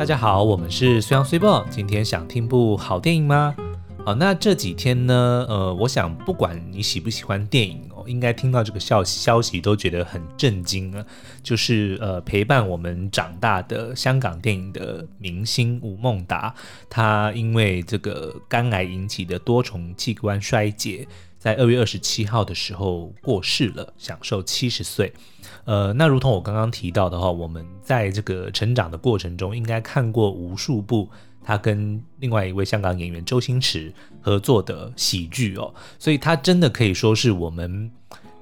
大家好，我们是虽阳虽报。今天想听部好电影吗？好，那这几天呢，呃，我想不管你喜不喜欢电影哦，应该听到这个消消息都觉得很震惊啊。就是呃，陪伴我们长大的香港电影的明星吴孟达，他因为这个肝癌引起的多重器官衰竭，在二月二十七号的时候过世了，享寿七十岁。呃，那如同我刚刚提到的话，我们在这个成长的过程中，应该看过无数部他跟另外一位香港演员周星驰合作的喜剧哦，所以他真的可以说是我们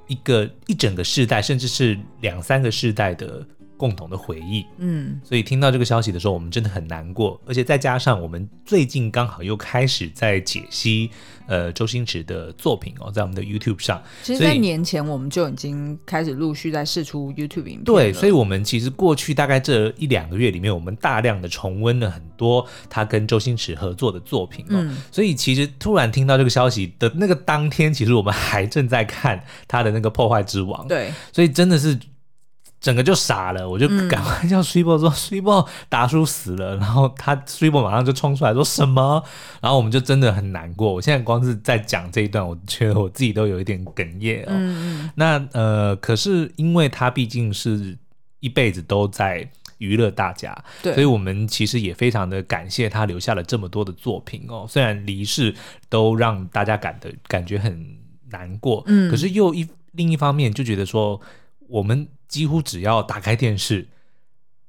一个一整个世代，甚至是两三个世代的。共同的回忆，嗯，所以听到这个消息的时候，我们真的很难过，而且再加上我们最近刚好又开始在解析，呃，周星驰的作品哦，在我们的 YouTube 上。其实，在年前我们就已经开始陆续在试出 YouTube 影片。对，所以，我们其实过去大概这一两个月里面，我们大量的重温了很多他跟周星驰合作的作品哦。嗯，所以，其实突然听到这个消息的那个当天，其实我们还正在看他的那个《破坏之王》。对，所以真的是。整个就傻了，我就赶快叫 Super 说 Super 达叔死了，然后他 Super 马上就冲出来说什么，然后我们就真的很难过。我现在光是在讲这一段，我觉得我自己都有一点哽咽哦。嗯、那呃，可是因为他毕竟是一辈子都在娱乐大家，对，所以我们其实也非常的感谢他留下了这么多的作品哦。虽然离世都让大家感的感觉很难过，嗯，可是又一另一方面就觉得说我们。几乎只要打开电视，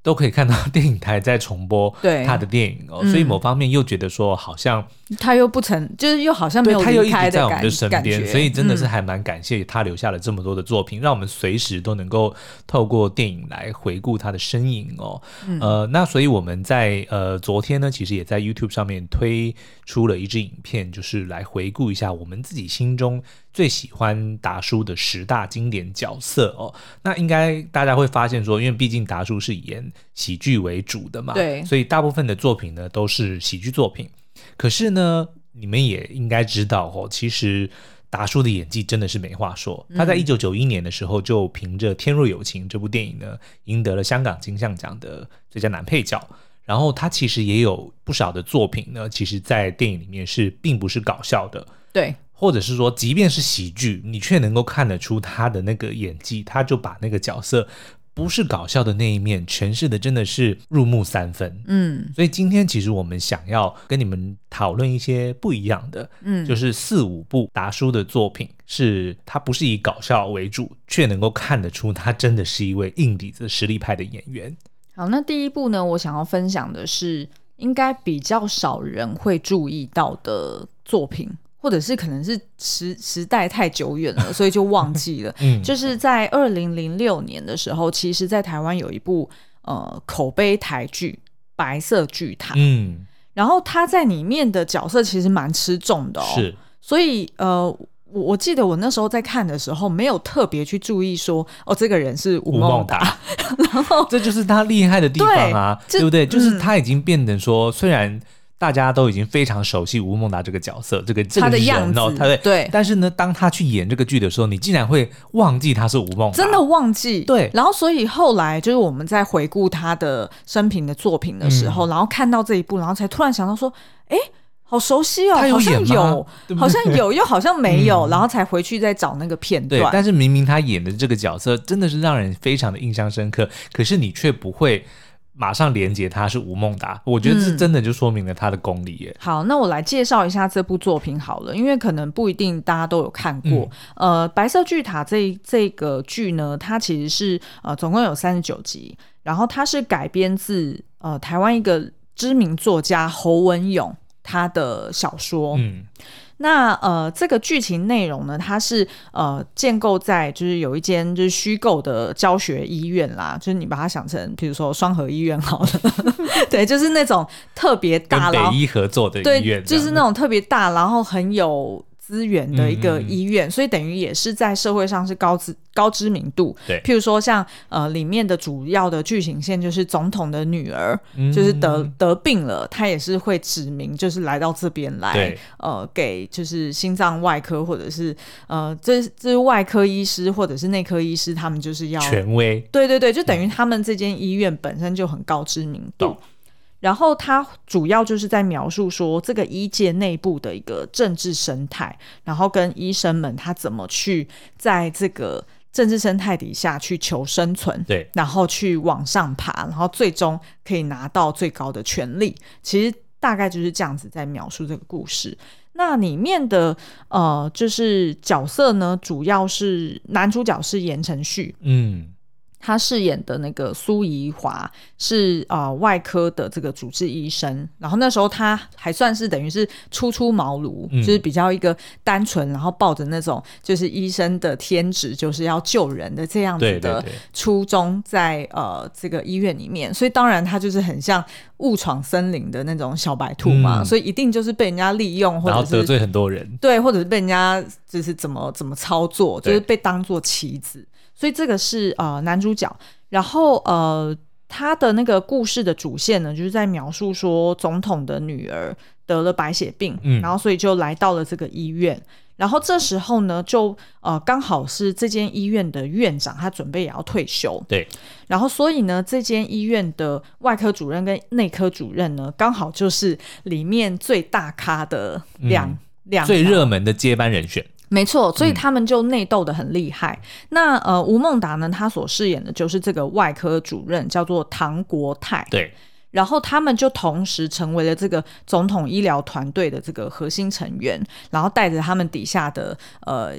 都可以看到 电影台在重播他的电影哦，所以某方面又觉得说好像他又不曾，就是又好像没有他又一直在我们的身边，所以真的是还蛮感谢他留下了这么多的作品，让我们随时都能够透过电影来回顾他的身影哦。呃，那所以我们在呃昨天呢，其实也在 YouTube 上面推出了一支影片，就是来回顾一下我们自己心中最喜欢达叔的十大经典角色哦。那应该大家会发现说，因为毕竟达叔是演喜剧为主的嘛，对，所以大部分的作品呢都是喜剧作品。可是呢，你们也应该知道哦，其实达叔的演技真的是没话说。他在一九九一年的时候就凭着《天若有情》这部电影呢，赢得了香港金像奖的最佳男配角。然后他其实也有不少的作品呢，其实在电影里面是并不是搞笑的，对，或者是说，即便是喜剧，你却能够看得出他的那个演技，他就把那个角色。不是搞笑的那一面，诠释的真的是入木三分。嗯，所以今天其实我们想要跟你们讨论一些不一样的，嗯，就是四五部达叔的作品，是他不是以搞笑为主，却能够看得出他真的是一位硬底子、实力派的演员。好，那第一部呢，我想要分享的是应该比较少人会注意到的作品。或者是可能是时时代太久远了，所以就忘记了。嗯，就是在二零零六年的时候，其实，在台湾有一部呃口碑台剧《白色巨塔》。嗯，然后他在里面的角色其实蛮吃重的哦。是，所以呃，我我记得我那时候在看的时候，没有特别去注意说，哦，这个人是吴孟达。然后这就是他厉害的地方啊，对，对不对？就是他已经变成说，嗯，虽然。大家都已经非常熟悉吴孟达这个角色，这个这个人哦，他的对，但是呢，当他去演这个剧的时候，你竟然会忘记他是吴孟达，真的忘记。对，然后所以后来就是我们在回顾他的生平的作品的时候，嗯、然后看到这一部，然后才突然想到说，哎，好熟悉哦，好像有，好像有，又好像没有，嗯、然后才回去再找那个片段。对，但是明明他演的这个角色真的是让人非常的印象深刻，可是你却不会。马上连接他是吴孟达，我觉得这真的就说明了他的功力耶。嗯、好，那我来介绍一下这部作品好了，因为可能不一定大家都有看过。嗯、呃，白色巨塔这这个剧呢，它其实是呃总共有三十九集，然后它是改编自呃台湾一个知名作家侯文咏他的小说。嗯。那呃，这个剧情内容呢，它是呃建构在就是有一间就是虚构的教学医院啦，就是你把它想成，比如说双和医院好了，对，就是那种特别大，跟北医合作的医院，对，就是那种特别大，然后很有。资源的一个医院，所以等于也是在社会上是高知高知名度。对，譬如说像呃里面的主要的剧情线就是总统的女儿，嗯、就是得得病了，她也是会指名就是来到这边来，呃给就是心脏外科或者是呃这这是外科医师或者是内科医师，他们就是要权威。对对对，就等于他们这间医院本身就很高知名度。然后他主要就是在描述说这个医界内部的一个政治生态，然后跟医生们他怎么去在这个政治生态底下去求生存，对，然后去往上爬，然后最终可以拿到最高的权利。其实大概就是这样子在描述这个故事。那里面的呃，就是角色呢，主要是男主角是言承旭，嗯。他饰演的那个苏怡华是啊、呃、外科的这个主治医生，然后那时候他还算是等于是初出茅庐，嗯、就是比较一个单纯，然后抱着那种就是医生的天职，就是要救人的这样子的初衷在，在呃这个医院里面，所以当然他就是很像误闯森林的那种小白兔嘛，嗯、所以一定就是被人家利用，或者是得罪很多人，对，或者是被人家就是怎么怎么操作，就是被当做棋子。所以这个是呃男主角，然后呃他的那个故事的主线呢，就是在描述说总统的女儿得了白血病，嗯，然后所以就来到了这个医院，然后这时候呢就呃刚好是这间医院的院长他准备也要退休，对，然后所以呢这间医院的外科主任跟内科主任呢刚好就是里面最大咖的两、嗯、两最热门的接班人选。没错，所以他们就内斗的很厉害。嗯、那呃，吴孟达呢，他所饰演的就是这个外科主任，叫做唐国泰。对，然后他们就同时成为了这个总统医疗团队的这个核心成员，然后带着他们底下的呃。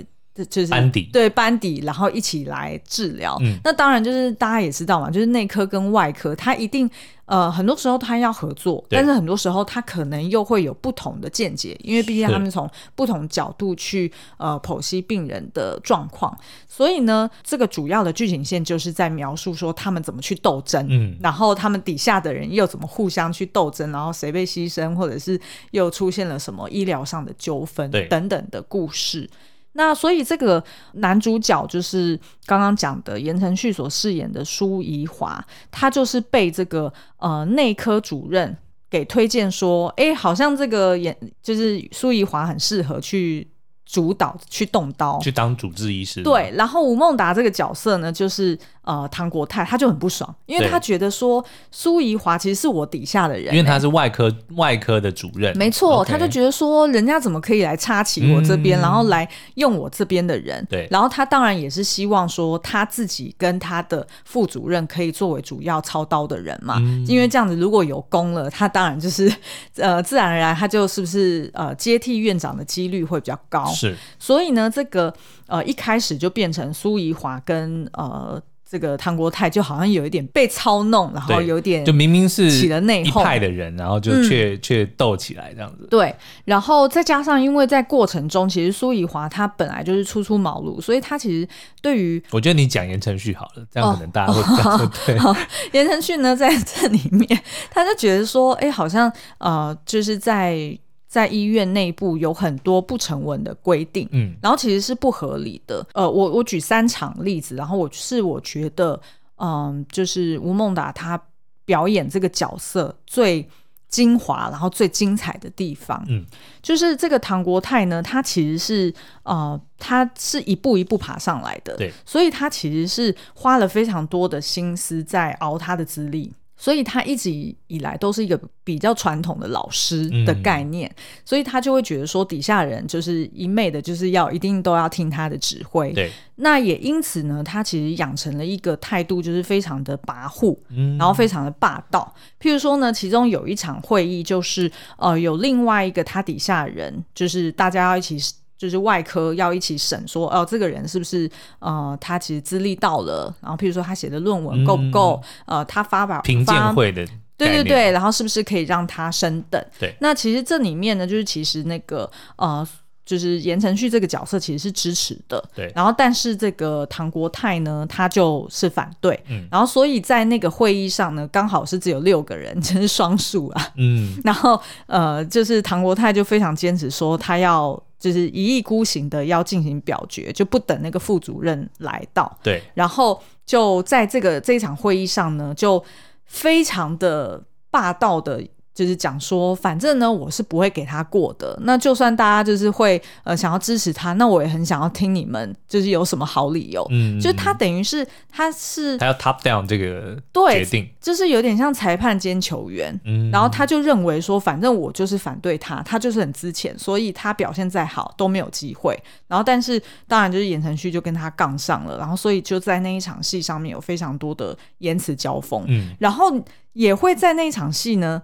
就是班底对班底，然后一起来治疗。嗯，那当然就是大家也知道嘛，就是内科跟外科，他一定呃很多时候他要合作，但是很多时候他可能又会有不同的见解，因为毕竟他们从不同角度去呃剖析病人的状况。所以呢，这个主要的剧情线就是在描述说他们怎么去斗争，嗯，然后他们底下的人又怎么互相去斗争，然后谁被牺牲，或者是又出现了什么医疗上的纠纷等等的故事。那所以这个男主角就是刚刚讲的言承旭所饰演的苏怡华，他就是被这个呃内科主任给推荐说，哎，好像这个演就是苏怡华很适合去主导去动刀，去当主治医师。对，然后吴孟达这个角色呢，就是。呃，唐国泰他就很不爽，因为他觉得说苏怡华其实是我底下的人，欸，因为他是外科外科的主任，没错他就觉得说人家怎么可以来插旗我这边，嗯、然后来用我这边的人，对，然后他当然也是希望说他自己跟他的副主任可以作为主要操刀的人嘛，嗯、因为这样子如果有功了，他当然就是呃自然而然他就是不是呃接替院长的几率会比较高，是，所以呢，这个呃一开始就变成苏怡华跟呃。这个唐国泰就好像有一点被操弄，然后有点就明明是起了内讧派的人，然后就却却斗起来这样子。对，然后再加上因为在过程中，其实苏怡华他本来就是初出茅庐，所以他其实对于我觉得你讲言承旭好了，这样可能大家会比较对。言承旭呢，在这里面他就觉得说，哎，好像呃，就是在。在医院内部有很多不成文的规定，嗯，然后其实是不合理的。呃，我我举三场例子，然后我是我觉得，嗯，就是吴孟达他表演这个角色最精华，然后最精彩的地方，嗯，就是这个唐国泰呢，他其实是呃，他是一步一步爬上来的，对，所以他其实是花了非常多的心思在熬他的资历。所以他一直以来都是一个比较传统的老师的概念，嗯、所以他就会觉得说底下人就是一昧的，就是要一定都要听他的指挥。对，那也因此呢，他其实养成了一个态度，就是非常的跋扈，嗯、然后非常的霸道。譬如说呢，其中有一场会议，就是呃，有另外一个他底下人，就是大家要一起。就是外科要一起审，说哦，这个人是不是呃，他其实资历到了，然后譬如说他写的论文够不够，嗯、呃，他发表评鉴会的，对对对，然后是不是可以让他升等？对，那其实这里面呢，就是其实那个呃，就是言承旭这个角色其实是支持的，对，然后但是这个唐国泰呢，他就是反对，嗯，然后所以在那个会议上呢，刚好是只有六个人，真是双数啊，嗯，然后呃，就是唐国泰就非常坚持说他要。就是一意孤行的要进行表决，就不等那个副主任来到。对，然后就在这个这一场会议上呢，就非常的霸道的就是讲说，反正呢，我是不会给他过的。那就算大家就是会呃想要支持他，那我也很想要听你们就是有什么好理由。嗯，就他等于是他是他要 top down 这个决定，就是有点像裁判兼球员。嗯，然后他就认为说，反正我就是反对他，他就是很资浅，所以他表现再好都没有机会。然后，但是当然就是言承旭就跟他杠上了，然后所以就在那一场戏上面有非常多的言辞交锋。嗯，然后也会在那一场戏呢。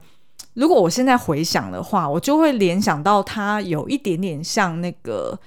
如果我现在回想的话，我就会联想到他有一点点像那个，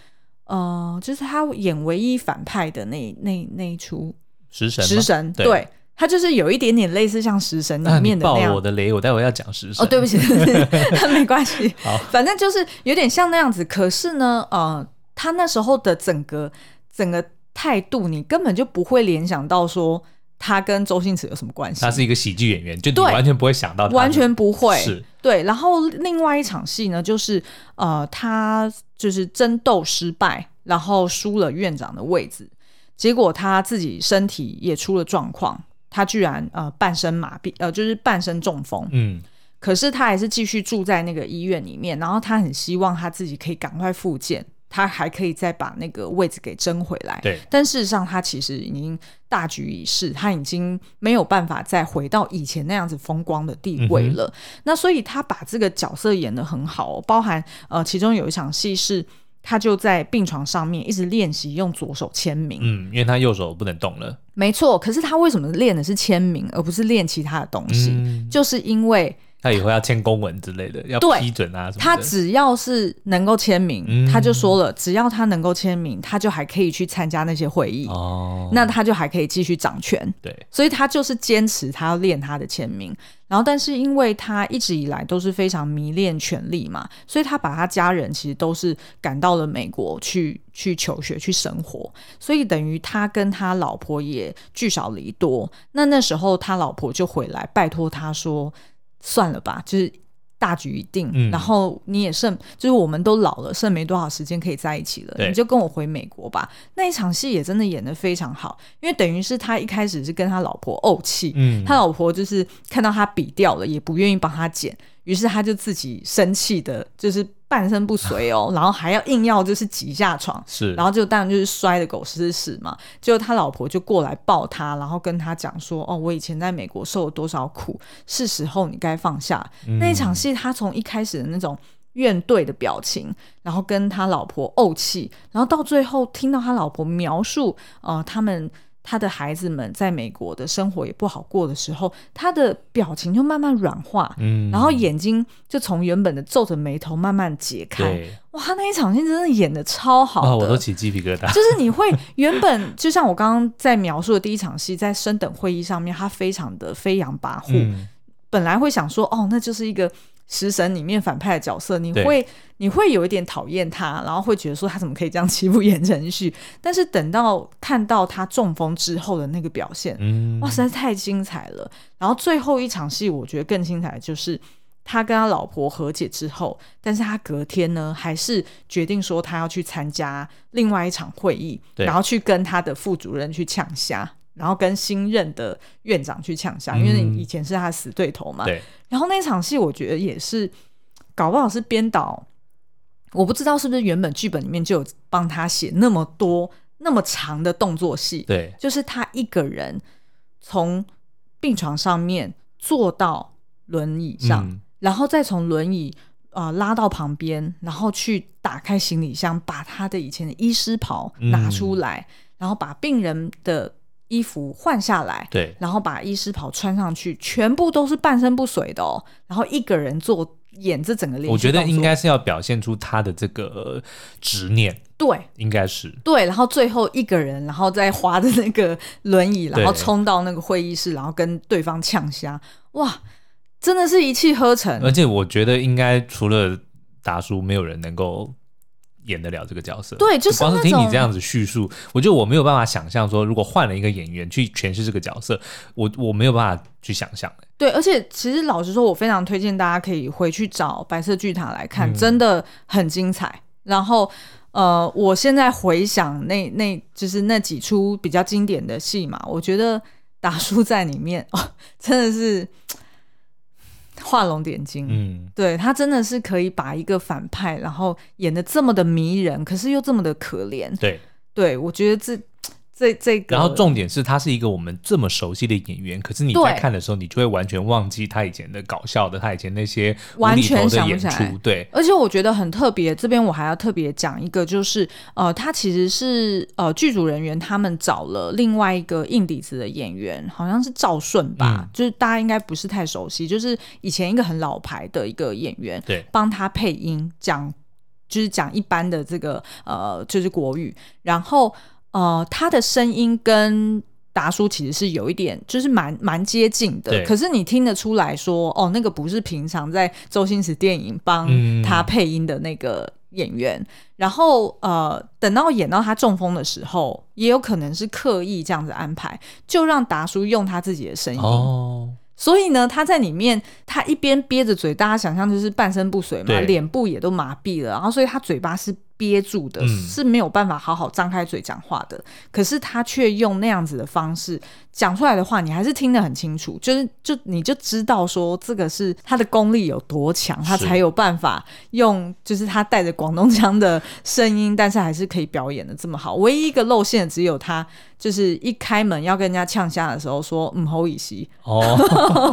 呃，就是他演唯一反派的那那那一出食神。食神，对，对他就是有一点点类似像食神里面的那样。爆我的雷，我待会要讲食神。哦，对不起，没关系。好，反正就是有点像那样子。可是呢，呃，他那时候的整个整个态度，你根本就不会联想到说。他跟周星驰有什么关系？他是一个喜剧演员，就你完全不会想到，完全不会。是，对。然后另外一场戏呢，就是呃，他就是争斗失败，然后输了院长的位置，结果他自己身体也出了状况，他居然呃半身麻痹，呃就是半身中风。嗯。可是他还是继续住在那个医院里面，然后他很希望他自己可以赶快复健。他还可以再把那个位置给争回来，对。但事实上，他其实已经大局已逝，他已经没有办法再回到以前那样子风光的地位了。嗯、那所以，他把这个角色演得很好、哦，包含呃，其中有一场戏是，他就在病床上面一直练习用左手签名，嗯，因为他右手不能动了。没错，可是他为什么练的是签名，而不是练其他的东西？嗯、就是因为。他以后要签公文之类的，要批准啊什么的。他只要是能够签名，嗯，他就说了，只要他能够签名，他就还可以去参加那些会议。哦，那他就还可以继续掌权。对，所以他就是坚持他要练他的签名。然后，但是因为他一直以来都是非常迷恋权力嘛，所以他把他家人其实都是赶到了美国去去求学、去生活。所以等于他跟他老婆也聚少离多。那那时候他老婆就回来拜托他说。算了吧，就是大局已定，嗯、然后你也剩，就是我们都老了，剩没多少时间可以在一起了，你就跟我回美国吧。那一场戏也真的演得非常好，因为等于是他一开始是跟他老婆怄气，嗯，他老婆就是看到他笔掉了，也不愿意帮他剪。于是他就自己生气的，就是半身不遂哦，然后还要硬要就是挤下床，是，然后就当然就是摔的狗吃屎嘛。结果他老婆就过来抱他，然后跟他讲说：“哦，我以前在美国受了多少苦，是时候你该放下。嗯”那一场戏，他从一开始的那种怨怼的表情，然后跟他老婆怄气，然后到最后听到他老婆描述，呃，他们。他的孩子们在美国的生活也不好过的时候，他的表情就慢慢软化，嗯，然后眼睛就从原本的皱着眉头慢慢解开。对哇，那一场戏真的演的超好的，哦，我都起鸡皮疙瘩。就是你会原本就像我刚刚在描述的第一场戏，在升等会议上面，他非常的飞扬跋扈，嗯，本来会想说，哦，那就是一个。食神里面反派的角色，你会你会有一点讨厌他，然后会觉得说他怎么可以这样欺负言承旭？但是等到看到他中风之后的那个表现，嗯、哇，实在太精彩了。然后最后一场戏，我觉得更精彩的就是他跟他老婆和解之后，但是他隔天呢，还是决定说他要去参加另外一场会议，然后去跟他的副主任去呛虾。然后跟新任的院长去呛下，因为以前是他死对头嘛。对。然后那场戏，我觉得也是，搞不好是编导，我不知道是不是原本剧本里面就有帮他写那么多那么长的动作戏。对。就是他一个人从病床上面坐到轮椅上，嗯、然后再从轮椅啊、呃、拉到旁边，然后去打开行李箱，把他的以前的医师袍拿出来，嗯、然后把病人的。衣服换下来，对，然后把医师袍穿上去，全部都是半身不遂的哦。然后一个人做演这整个我觉得应该是要表现出他的这个执念，对，应该是对。然后最后一个人，然后再滑着那个轮椅，然后冲到那个会议室，然后跟对方呛虾，哇，真的是一气呵成。而且我觉得应该除了达叔，没有人能够。演得了这个角色，对，就是光是听你这样子叙述，我觉得我没有办法想象说，如果换了一个演员去诠释这个角色，我我没有办法去想象。对，而且其实老实说，我非常推荐大家可以回去找《白色巨塔》来看，嗯、真的很精彩。然后，呃，我现在回想那那就是那几出比较经典的戏嘛，我觉得达叔在里面哦，真的是。画龙点睛。嗯，对，他真的是可以把一个反派，然后演得这么的迷人，可是又这么的可怜。对，对我觉得这。这这个，然后重点是，他是一个我们这么熟悉的演员，可是你在看的时候，你就会完全忘记他以前的搞笑的，他以前那些无厘头的演出。对，而且我觉得很特别，这边我还要特别讲一个，就是呃，他其实是呃剧组人员他们找了另外一个硬底子的演员，好像是赵顺吧，嗯、就是大家应该不是太熟悉，就是以前一个很老牌的一个演员，对，帮他配音讲，就是讲一般的这个呃，就是国语，然后。呃，他的声音跟达叔其实是有一点，就是蛮蛮接近的。可是你听得出来说，哦，那个不是平常在周星驰电影帮他配音的那个演员。嗯、然后呃，等到演到他中风的时候，也有可能是刻意这样子安排，就让达叔用他自己的声音。哦。所以呢，他在里面，他一边憋着嘴，大家想象就是半身不遂嘛，脸部也都麻痹了，然后所以他嘴巴是。憋住的是没有办法好好张开嘴讲话的，嗯、可是他却用那样子的方式讲出来的话，你还是听得很清楚，就是就你就知道说这个是他的功力有多强，他才有办法用，就是他带着广东腔的声音，但是还是可以表演的这么好。唯一一个露馅只有他，就是一开门要跟人家呛下的时候说“嗯，好意思”，哦，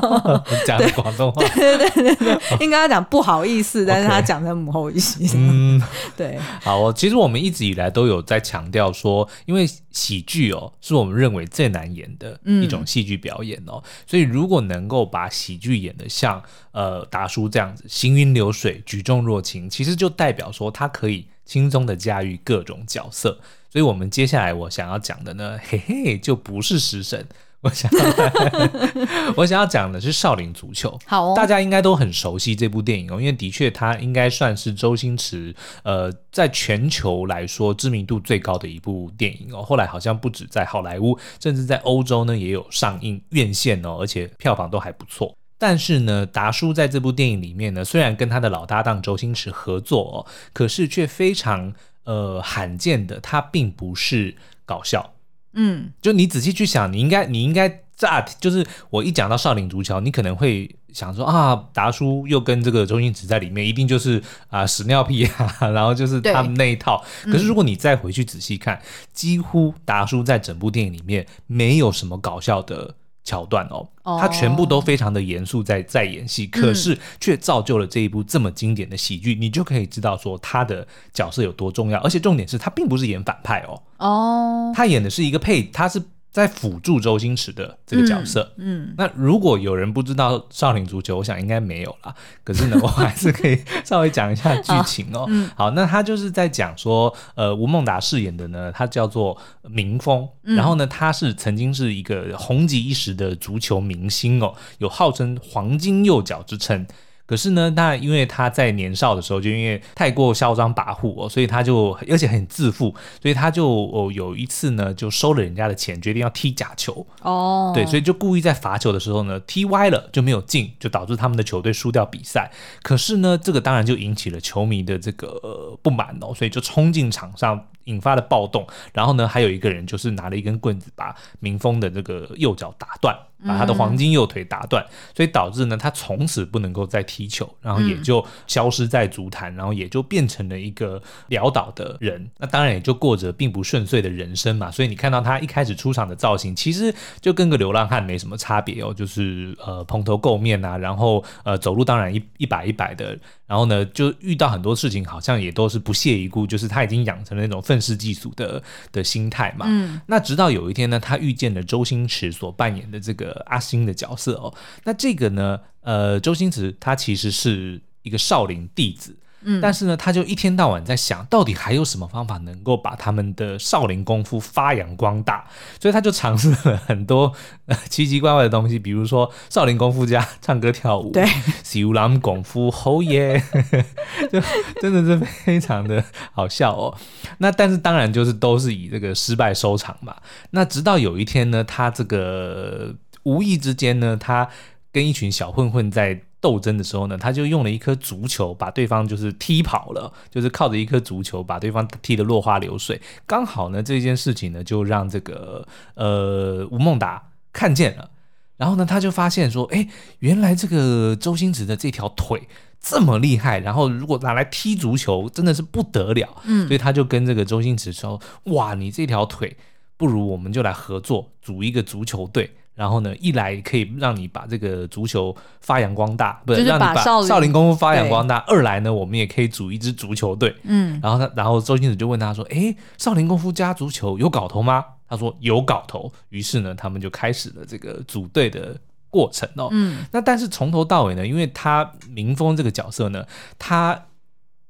讲广东话，对对对对对，应该要讲不好意思，但是他讲成“母后一席”，嗯，对。好，其实我们一直以来都有在强调说，因为喜剧哦，是我们认为最难演的一种戏剧表演哦，嗯、所以如果能够把喜剧演得像呃达叔这样子行云流水、举重若轻，其实就代表说他可以轻松的驾驭各种角色。所以，我们接下来我想要讲的呢，嘿嘿，就不是食神。我想要，我想要讲的是《少林足球》。好哦，大家应该都很熟悉这部电影哦，因为的确它应该算是周星驰呃在全球来说知名度最高的一部电影哦。后来好像不止在好莱坞，甚至在欧洲呢也有上映院线哦，而且票房都还不错。但是呢，达叔在这部电影里面呢，虽然跟他的老搭档周星驰合作哦，可是却非常呃罕见的，他并不是搞笑。嗯，就你仔细去想，你应该，你应该乍就是我一讲到少林足球，你可能会想说啊，达叔又跟这个周星驰在里面，一定就是啊屎尿屁啊，然后就是他们那一套。可是如果你再回去仔细看，几乎达叔在整部电影里面没有什么搞笑的。桥段哦，他全部都非常的严肃，在在演戏，可是却造就了这一部这么经典的喜剧，你就可以知道说他的角色有多重要，而且重点是他并不是演反派哦，哦，他演的是一个配，他是。在辅助周星驰的这个角色，嗯，嗯，那如果有人不知道少林足球，我想应该没有啦。可是呢，我还是可以稍微讲一下剧情哦。嗯、好，那他就是在讲说，呃，吴孟达饰演的呢，他叫做明峰，嗯、然后呢，他是曾经是一个红极一时的足球明星哦，有号称黄金右脚之称。可是呢，那因为他在年少的时候就因为太过嚣张跋扈哦，所以他就而且很自负，所以他就哦有一次呢就收了人家的钱，决定要踢假球哦，对，所以就故意在罚球的时候呢踢歪了就没有进，就导致他们的球队输掉比赛。可是呢，这个当然就引起了球迷的这个、呃、不满哦，所以就冲进场上。引发了暴动，然后呢，还有一个人就是拿了一根棍子把民风的这个右脚打断，把他的黄金右腿打断，嗯、所以导致呢，他从此不能够再踢球，然后也就消失在足坛，然后也就变成了一个潦倒的人。那当然也就过着并不顺遂的人生嘛。所以你看到他一开始出场的造型，其实就跟个流浪汉没什么差别哦，就是呃蓬头垢面啊，然后呃走路当然一一摆一摆的。然后呢，就遇到很多事情，好像也都是不屑一顾，就是他已经养成了那种愤世嫉俗的的心态嘛。嗯。那直到有一天呢，他遇见了周星驰所扮演的这个阿星的角色哦。那这个呢，呃，周星驰他其实是一个少林弟子。嗯，但是呢，他就一天到晚在想到底还有什么方法能够把他们的少林功夫发扬光大，所以他就尝试了很多呃奇奇怪怪的东西，比如说少林功夫加唱歌跳舞，对，少林功夫吼耶，就真的是非常的好笑哦。那但是当然就是都是以这个失败收场嘛。那直到有一天呢，他这个无意之间呢，他跟一群小混混在。斗争的时候呢，他就用了一颗足球把对方就是踢跑了，就是靠着一颗足球把对方踢得落花流水。刚好呢，这件事情呢就让这个呃吴孟达看见了，然后呢，他就发现说，哎，原来这个周星驰的这条腿这么厉害，然后如果拿来踢足球，真的是不得了。嗯，所以他就跟这个周星驰说，哇，你这条腿，不如我们就来合作组一个足球队。然后呢，一来可以让你把这个足球发扬光大，不是让你把少林功夫发扬光大；二来呢，我们也可以组一支足球队。嗯，然后他，然后周星驰就问他说：“哎，少林功夫加足球有搞头吗？”他说：“有搞头。”于是呢，他们就开始了这个组队的过程哦。嗯，那但是从头到尾呢，因为他明峰这个角色呢，他。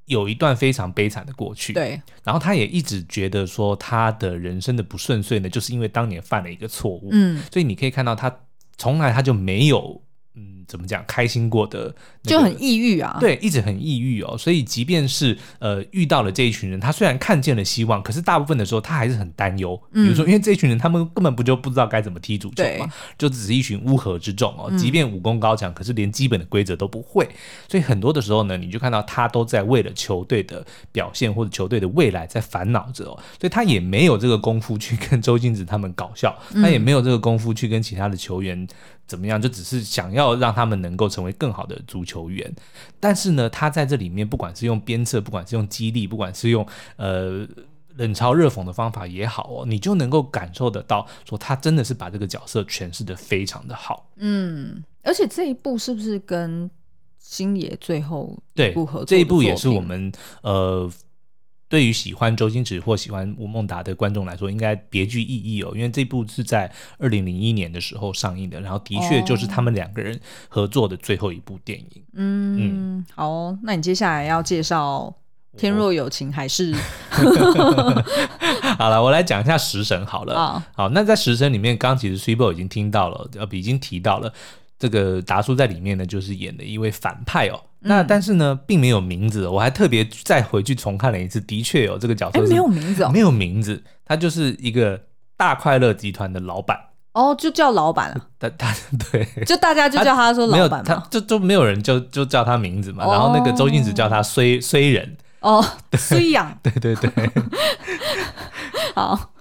有一段非常悲惨的过去，对，然后他也一直觉得说他的人生的不顺遂呢，就是因为当年犯了一个错误，嗯，所以你可以看到他从来他就没有。怎么讲？开心过的、那个、就很抑郁啊，对，一直很抑郁哦。所以即便是呃遇到了这一群人，他虽然看见了希望，可是大部分的时候他还是很担忧。嗯、比如说，因为这一群人他们根本不就不知道该怎么踢足球嘛，就只是一群乌合之众哦。即便武功高强，嗯、可是连基本的规则都不会。所以很多的时候呢，你就看到他都在为了球队的表现或者球队的未来在烦恼着哦。所以他也没有这个功夫去跟周星驰他们搞笑，嗯、他也没有这个功夫去跟其他的球员。怎么样？就只是想要让他们能够成为更好的足球员，但是呢，他在这里面，不管是用鞭策，不管是用激励，不管是用呃冷嘲热讽的方法也好哦，你就能够感受得到，说他真的是把这个角色诠释得非常的好。嗯，而且这一部是不是跟星爷最后一部合作？这一部也是我们呃。对于喜欢周星驰或喜欢吴孟达的观众来说，应该别具意义哦，因为这部是在二零零一年的时候上映的，然后的确就是他们两个人合作的最后一部电影。嗯，嗯好哦，那你接下来要介绍《天若有情》还是？好了，我来讲一下《食神》好了。哦、好，那在《食神》里面，刚刚其实 Super 已经听到了，呃，已经提到了。这个达叔在里面呢，就是演的一位反派哦。嗯、那但是呢，并没有名字。我还特别再回去重看了一次，的确有、哦、这个角色是没有名字哦，没有名字。他就是一个大快乐集团的老板哦，就叫老板啊。他他对，就大家就叫他说老板嘛，他就就没有人就就叫他名字嘛。哦、然后那个周星驰叫他衰衰人哦，衰养，对 对对，好。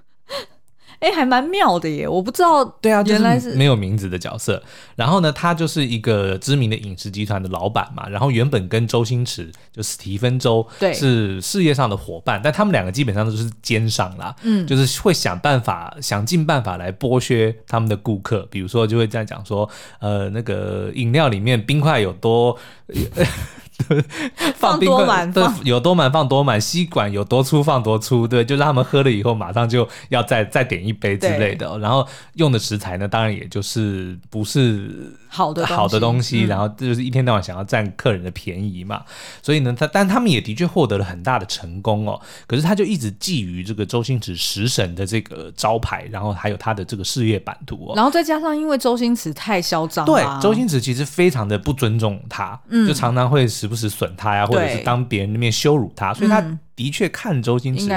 哎，还蛮妙的耶！我不知道，对啊，原来是没有名字的角色。然后呢，他就是一个知名的饮食集团的老板嘛。然后原本跟周星驰就史蒂芬周对是事业上的伙伴，但他们两个基本上都是奸商啦。嗯，就是会想办法，想尽办法来剥削他们的顾客。比如说，就会这样讲说，呃，那个饮料里面冰块有多。放多满，对，有多满放多满，吸管有多粗放多粗，对，就让他们喝了以后马上就要再再点一杯之类的。然后用的食材呢，当然也就是不是好的好的东西，然后就是一天到晚想要占客人的便宜嘛。嗯、所以呢，他但他们也的确获得了很大的成功哦。可是他就一直觊觎这个周星驰食神的这个招牌，然后还有他的这个事业版图哦。然后再加上因为周星驰太嚣张，对，周星驰其实非常的不尊重他，嗯，就常常会时不时损他呀，或者是当别人的面羞辱他，所以他的确看周星驰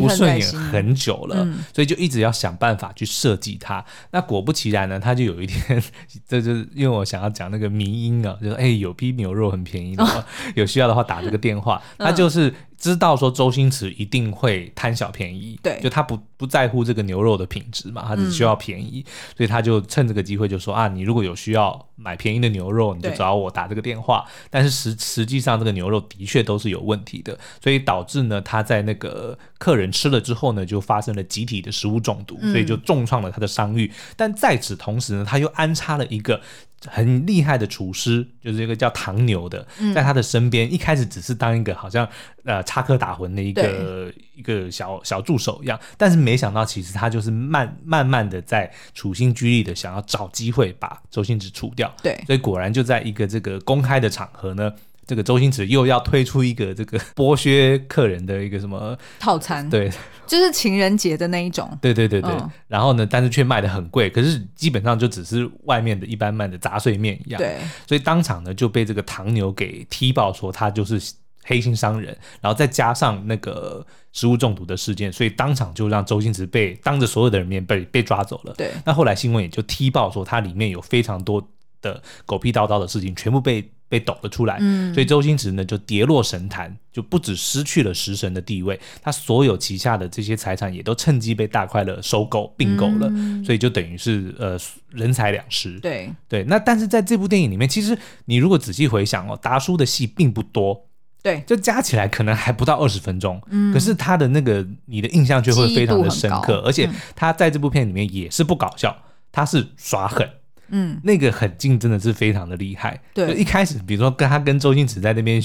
不顺眼很久了，嗯、所以就一直要想办法去设计他。那果不其然呢，他就有一天，这就是因为我想要讲那个迷音啊，就是哎，有批牛肉很便宜的话，哦、有需要的话打这个电话，他就是。知道说周星驰一定会贪小便宜，对，就他不不在乎这个牛肉的品质嘛，他只需要便宜，嗯、所以他就趁这个机会就说啊，你如果有需要买便宜的牛肉，你就找我打这个电话。但是实实际上这个牛肉的确都是有问题的，所以导致呢他在那个客人吃了之后呢，就发生了集体的食物中毒，所以就重创了他的商誉。嗯、但在此同时呢，他又安插了一个。很厉害的厨师，就是一个叫唐牛的，在他的身边，一开始只是当一个好像呃插科打诨的一个一个小小助手一样，但是没想到其实他就是慢慢慢的在处心积虑的想要找机会把周星驰除掉。对，所以果然就在一个这个公开的场合呢。这个周星驰又要推出一个这个 剥削客人的一个什么套餐？对，就是情人节的那一种。对对对对。嗯、然后呢，但是却卖的很贵，可是基本上就只是外面的一般般的杂碎面一样。对。所以当场呢就被这个唐牛给踢爆说他就是黑心商人，然后再加上那个食物中毒的事件，所以当场就让周星驰被当着所有的人面被被抓走了。对。那后来新闻也就踢爆说他里面有非常多的狗屁叨叨的事情，全部被。被抖了出来，嗯，所以周星驰呢就跌落神坛，就不止失去了食神的地位，他所有旗下的这些财产也都趁机被大快乐收购并购了，嗯、所以就等于是呃人财两失。对。对，那但是在这部电影里面，其实你如果仔细回想哦，达叔的戏并不多，对，就加起来可能还不到二十分钟，嗯，可是他的那个你的印象却会非常的深刻，而且他在这部片里面也是不搞笑，他是耍狠。嗯，那个狠劲真的是非常的厉害。对，就一开始，比如说跟他跟周星驰在那边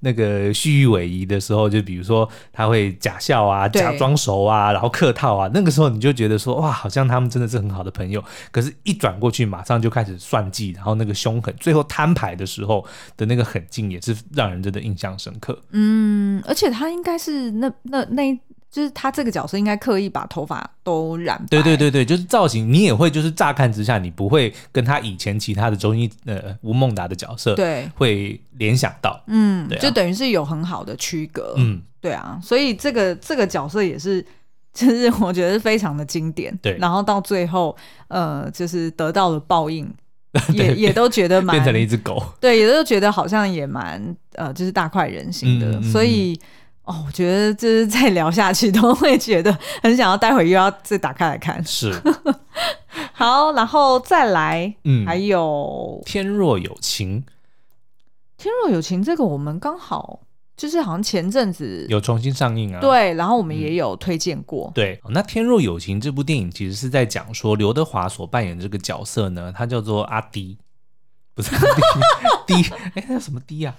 那个虚与委蛇的时候，就比如说他会假笑啊，假装熟啊，然后客套啊，那个时候你就觉得说哇，好像他们真的是很好的朋友。可是，一转过去，马上就开始算计，然后那个凶狠，最后摊牌的时候的那个狠劲，也是让人真的印象深刻。嗯，而且他应该是那那那。就是他这个角色应该刻意把头发都染白，对对对对，就是造型，你也会就是乍看之下，你不会跟他以前其他的周星呃吴孟达的角色对。会联想到，嗯，就等于是有很好的区隔，嗯，对啊，所以这个这个角色也是，就是我觉得是非常的经典，对，然后到最后呃，就是得到了报应，也也都觉得蛮变成了一只狗，对，也都觉得好像也蛮呃，就是大快人心的，嗯、所以。哦，我觉得就是再聊下去都会觉得很想要，待会又要再打开来看。是，好，然后再来，嗯，还有《天若有情》。《天若有情》这个我们刚好就是好像前阵子有重新上映啊，对，然后我们也有推荐过。嗯、对，那《天若有情》这部电影其实是在讲说刘德华所扮演的这个角色呢，他叫做阿迪，不是阿滴，滴，哎，他叫什么 D 啊？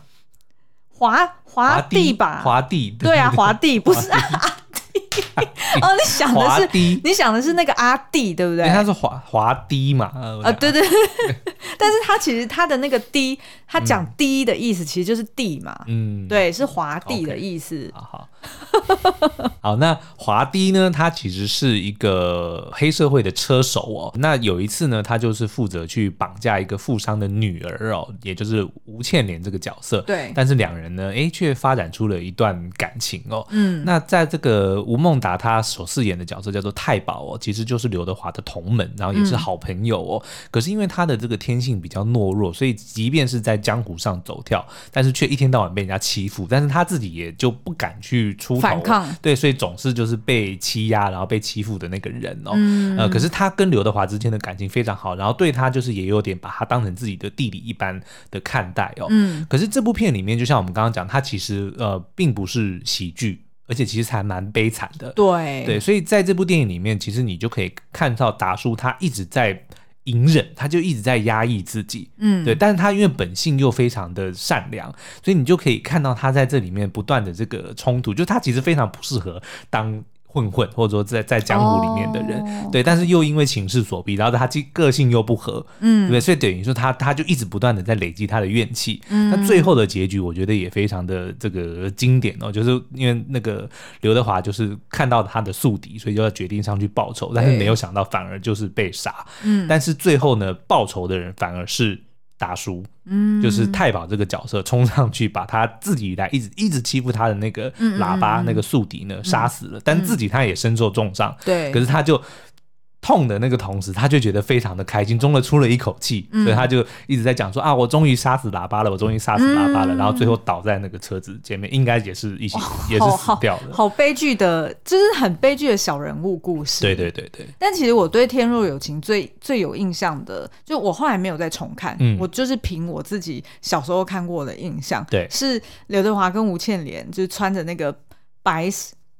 华华帝吧，华帝，对啊，华帝不是阿弟 哦，你想的是你想的是那个阿弟，对不对？他是华华帝嘛？啊，对对，但是他其实他的那个滴，他讲滴的意思其实就是帝嘛，嗯，对，是华帝的意思。好好。好，那华迪呢？他其实是一个黑社会的车手哦。那有一次呢，他就是负责去绑架一个富商的女儿哦，也就是吴倩莲这个角色。对。但是两人呢，哎，却发展出了一段感情哦。嗯。那在这个吴孟达他所饰演的角色叫做太保哦，其实就是刘德华的同门，然后也是好朋友哦。嗯。可是因为他的这个天性比较懦弱，所以即便是在江湖上走跳，但是却一天到晚被人家欺负，但是他自己也就不敢去出头。反抗。对，所以总是就是被欺压，然后被欺负的那个人哦。嗯、呃，可是他跟刘德华之间的感情非常好，然后对他就是也有点把他当成自己的弟弟一般的看待哦。嗯。可是这部片里面，就像我们刚刚讲，他其实呃并不是喜剧，而且其实还蛮悲惨的。对对，所以在这部电影里面，其实你就可以看到达叔他一直在。隐忍，他就一直在压抑自己，嗯，对，但是他因为本性又非常的善良，所以你就可以看到他在这里面不断的这个冲突，就他其实非常不适合当。混混，或者说在在江湖里面的人，哦、对，但是又因为情势所逼，然后他个性又不合，嗯，对，所以等于说他他就一直不断的在累积他的怨气，嗯，那最后的结局我觉得也非常的这个经典哦，就是因为那个刘德华就是看到他的宿敌，所以就要决定上去报仇，但是没有想到反而就是被杀，嗯，但是最后呢，报仇的人反而是。达叔，嗯，就是太保这个角色冲上去，把他自己来一直一直欺负他的那个喇叭那个宿敌呢杀死了，但自己他也身受重伤，对，可是他就。痛的那个同时，他就觉得非常的开心，终于出了一口气，嗯、所以他就一直在讲说啊，我终于杀死喇叭了，我终于杀死喇叭了，嗯、然后最后倒在那个车子前面，应该也是一起、哦、也是死掉了，好，好悲剧的，就是很悲剧的小人物故事。对对对对。但其实我对《天若有情》最最有印象的，就我后来没有再重看，嗯、我就是凭我自己小时候看过的印象，对，是刘德华跟吴倩莲就是穿着那个白。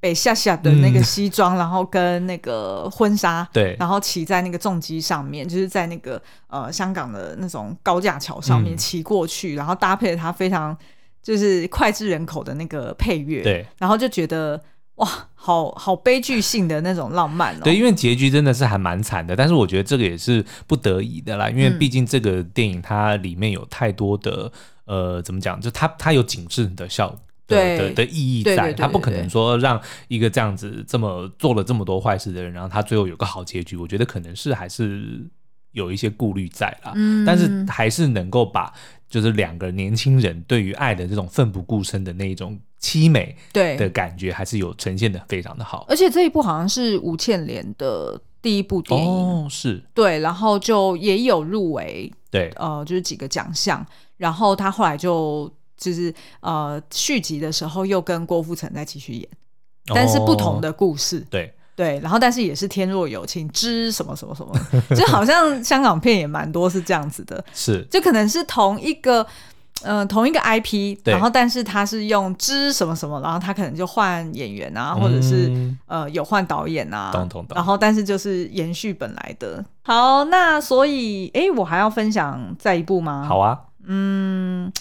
北下下的那个西装，嗯、然后跟那个婚纱，对，然后骑在那个重机上面，就是在那个呃香港的那种高架桥上面骑过去，嗯、然后搭配了他非常就是脍炙人口的那个配乐，对，然后就觉得哇，好好悲剧性的那种浪漫哦。对，因为结局真的是还蛮惨的，但是我觉得这个也是不得已的啦，因为毕竟这个电影它里面有太多的呃，怎么讲，就它它有警示的效果。的的的意义在，他不可能说让一个这样子这么做了这么多坏事的人，然后他最后有个好结局。我觉得可能是还是有一些顾虑在啦，嗯，但是还是能够把就是两个年轻人对于爱的这种奋不顾身的那一种凄美对的感觉，还是有呈现的非常的好。而且这一部好像是吴倩莲的第一部电影哦，是对，然后就也有入围。对，呃，就是几个奖项。然后他后来就就是呃续集的时候又跟郭富城再继续演，但是不同的故事。哦、对对，然后但是也是天若有情之什么什么什么，就好像香港片也蛮多是这样子的，是就可能是同一个。嗯、呃，同一个 IP，然后但是他是用之什么什么，然后他可能就换演员啊，或者是、嗯、呃有换导演啊，懂懂懂，然后但是就是延续本来的。好，那所以哎，我还要分享再一部吗？好啊，嗯，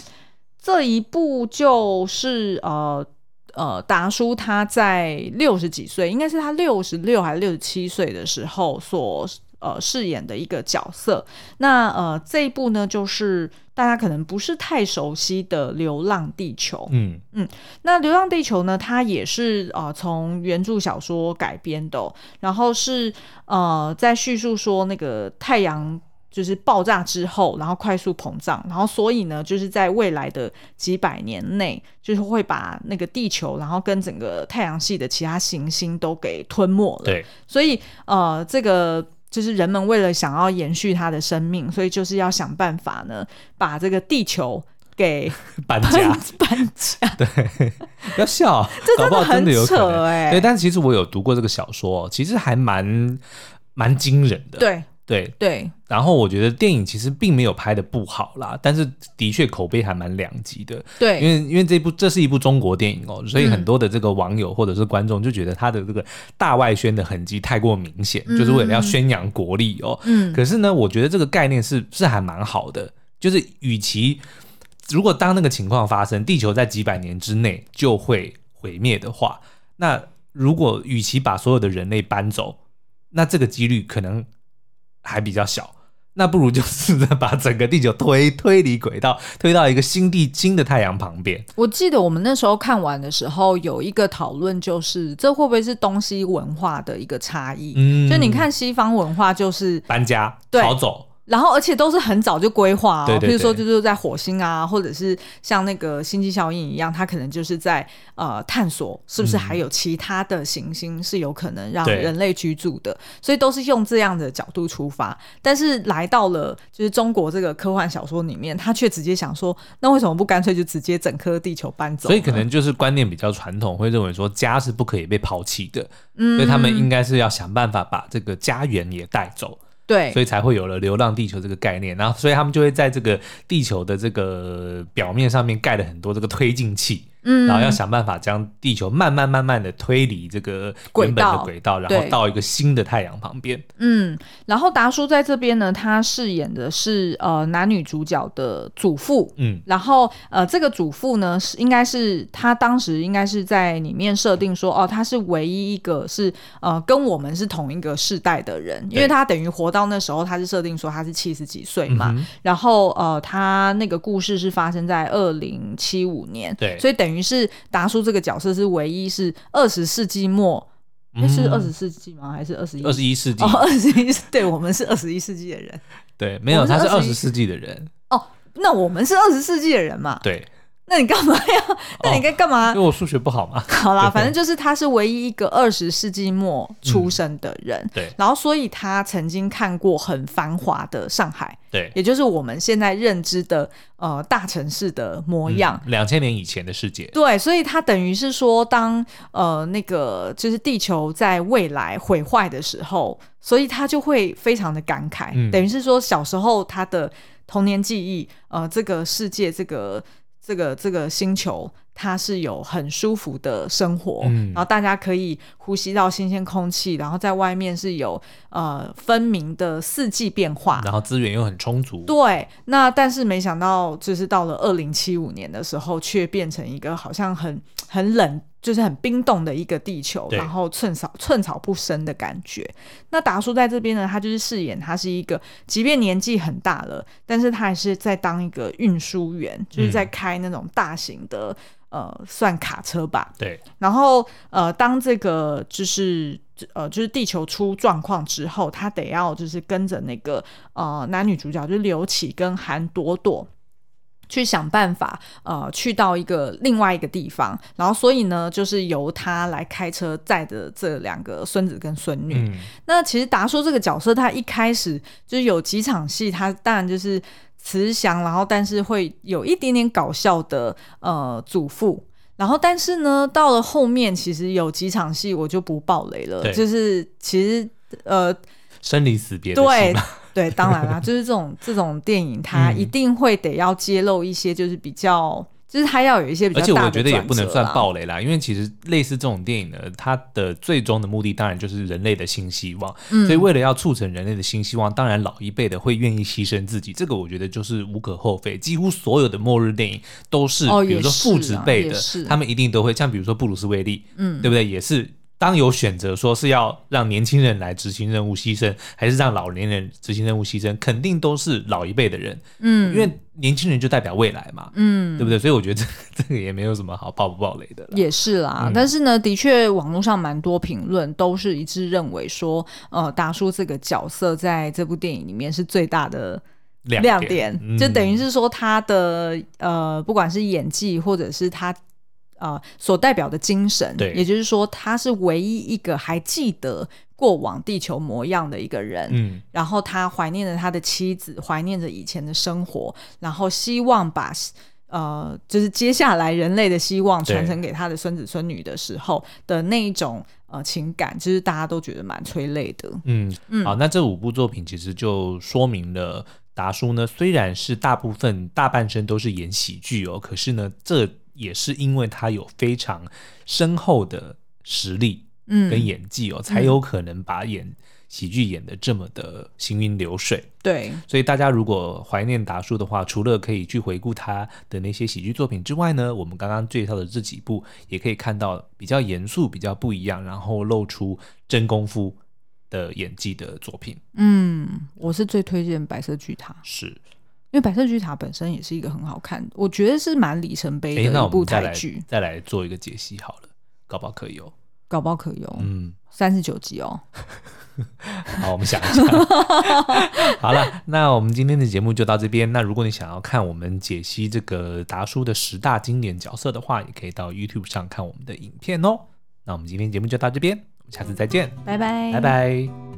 这一部就是呃呃达叔他在六十几岁，应该是他六十六还是六十七岁的时候所。呃，饰演的一个角色，那呃，这一部呢，就是大家可能不是太熟悉的《流浪地球》。嗯嗯，那《流浪地球》呢，它也是呃从原著小说改编的哦，然后是呃在叙述说那个太阳就是爆炸之后，然后快速膨胀，然后所以呢，就是在未来的几百年内，就是会把那个地球，然后跟整个太阳系的其他行星都给吞没了。对，所以呃这个。就是人们为了想要延续它的生命，所以就是要想办法呢，把这个地球给 搬家 搬家。对，不要笑，这真的很扯哎、欸。对，但是其实我有读过这个小说，其实还蛮蛮惊人的。对。对对，然后我觉得电影其实并没有拍的不好啦，但是的确口碑还蛮两极的。对，因为因为这部这是一部中国电影哦，所以很多的这个网友或者是观众就觉得它的这个大外宣的痕迹太过明显，嗯、就是为了要宣扬国力哦。嗯，可是呢，我觉得这个概念是是还蛮好的，就是与其如果当那个情况发生，地球在几百年之内就会毁灭的话，那如果与其把所有的人类搬走，那这个几率可能。还比较小，那不如就试着把整个地球推推离轨道，推到一个新地新的太阳旁边。我记得我们那时候看完的时候，有一个讨论，就是这会不会是东西文化的一个差异？嗯，就你看西方文化就是搬家、逃走。然后，而且都是很早就规划哦，对对对，比如说就是在火星啊，或者是像那个星际效应一样，它可能就是在呃探索是不是还有其他的行星是有可能让人类居住的，所以都是用这样的角度出发。但是来到了就是中国这个科幻小说里面，他却直接想说，那为什么不干脆就直接整颗地球搬走？所以可能就是观念比较传统，会认为说家是不可以被抛弃的，嗯，所以他们应该是要想办法把这个家园也带走。对，所以才会有了“流浪地球”这个概念，然后所以他们就会在这个地球的这个表面上面盖了很多这个推进器。嗯，然后要想办法将地球慢慢慢慢的推离这个原本的轨道，然后到一个新的太阳旁边。嗯，然后达叔在这边呢，他饰演的是呃男女主角的祖父。嗯，然后呃这个祖父呢是应该是他当时应该是在里面设定说哦，他是唯一一个是呃跟我们是同一个世代的人，因为他等于活到那时候他是设定说他是七十几岁嘛。嗯、然后呃他那个故事是发生在二零七五年，对，所以等于。于是达叔这个角色是唯一是二十世纪末，嗯、是二十世纪吗？还是二十一？二十一世纪？哦，二十一，对，我们是二十一世纪的人。对，没有，他是二十世纪的人。哦，那我们是二十世纪的人嘛？对。那你干嘛要？那你该干嘛？因为我数学不好嘛。好啦，反正就是他是唯一一个二十世纪末出生的人。嗯、对。然后，所以他曾经看过很繁华的上海。对。也就是我们现在认知的呃大城市的模样。两千年以前的世界。对，所以他等于是说，当呃那个就是地球在未来毁坏的时候，所以他就会非常的感慨。嗯、等于是说，小时候他的童年记忆，呃，这个世界这个。这个这个星球它是有很舒服的生活，嗯，然后大家可以呼吸到新鲜空气，然后在外面是有呃分明的四季变化，然后资源又很充足。对，那但是没想到就是到了二零七五年的时候，却变成一个好像很很冷。就是很冰冻的一个地球，然后寸草寸草不生的感觉。那达叔在这边呢，他就是饰演他是一个，即便年纪很大了，但是他还是在当一个运输员，就是在开那种大型的、嗯、呃，算卡车吧。对。然后呃，当这个就是呃，就是地球出状况之后，他得要就是跟着那个呃男女主角，就是刘启跟韩朵朵。去想办法，呃，去到一个另外一个地方，然后所以呢，就是由他来开车载着这两个孙子跟孙女。嗯、那其实达叔这个角色，他一开始就是有几场戏，他当然就是慈祥，然后但是会有一点点搞笑的呃祖父，然后但是呢，到了后面其实有几场戏我就不爆雷了，就是其实呃生离死别对。对，当然啦，就是这种这种电影，它一定会得要揭露一些，就是比较，就是它要有一些比较大的。而且我觉得也不能算暴雷啦，因为其实类似这种电影呢，它的最终的目的当然就是人类的新希望。嗯，所以为了要促成人类的新希望，当然老一辈的会愿意牺牲自己，这个我觉得就是无可厚非。几乎所有的末日电影都是，比如说父子辈的，他们一定都会像比如说布鲁斯威利，嗯，对不对？也是。当有选择说是要让年轻人来执行任务牺牲，还是让老年人执行任务牺牲，肯定都是老一辈的人，嗯，因为年轻人就代表未来嘛，嗯，对不对？所以我觉得这这个也没有什么好爆不爆雷的。也是啦，嗯、但是呢，的确网络上蛮多评论都是一致认为说，呃，达叔这个角色在这部电影里面是最大的亮点，就等于是说他的呃，不管是演技或者是他。呃，所代表的精神，对，也就是说，他是唯一一个还记得过往地球模样的一个人。嗯，然后他怀念着他的妻子，怀念着以前的生活，然后希望把呃，就是接下来人类的希望传承给他的孙子孙女的时候的那一种呃情感，其实大家都觉得蛮催泪的。嗯嗯，好，那这五部作品其实就说明了达叔呢，虽然是大部分大半生都是演喜剧哦，可是呢，这也是因为他有非常深厚的实力，嗯，跟演技哦，嗯、才有可能把演喜剧演得这么的行云流水。对，所以大家如果怀念达叔的话，除了可以去回顾他的那些喜剧作品之外呢，我们刚刚介绍的这几部也可以看到比较严肃、比较不一样，然后露出真功夫的演技的作品。嗯，我是最推荐《白色巨塔》。是。因为《白色巨塔》本身也是一个很好看，我觉得是蛮里程碑的一部台剧。再来做一个解析好了，搞不好可以哦，搞不好可以哦。嗯，三十九集哦。好，我们想一下。好了，那我们今天的节目就到这边。那如果你想要看我们解析这个达叔的十大经典角色的话，也可以到 YouTube 上看我们的影片哦。那我们今天节目就到这边，我们下次再见，拜拜，拜拜。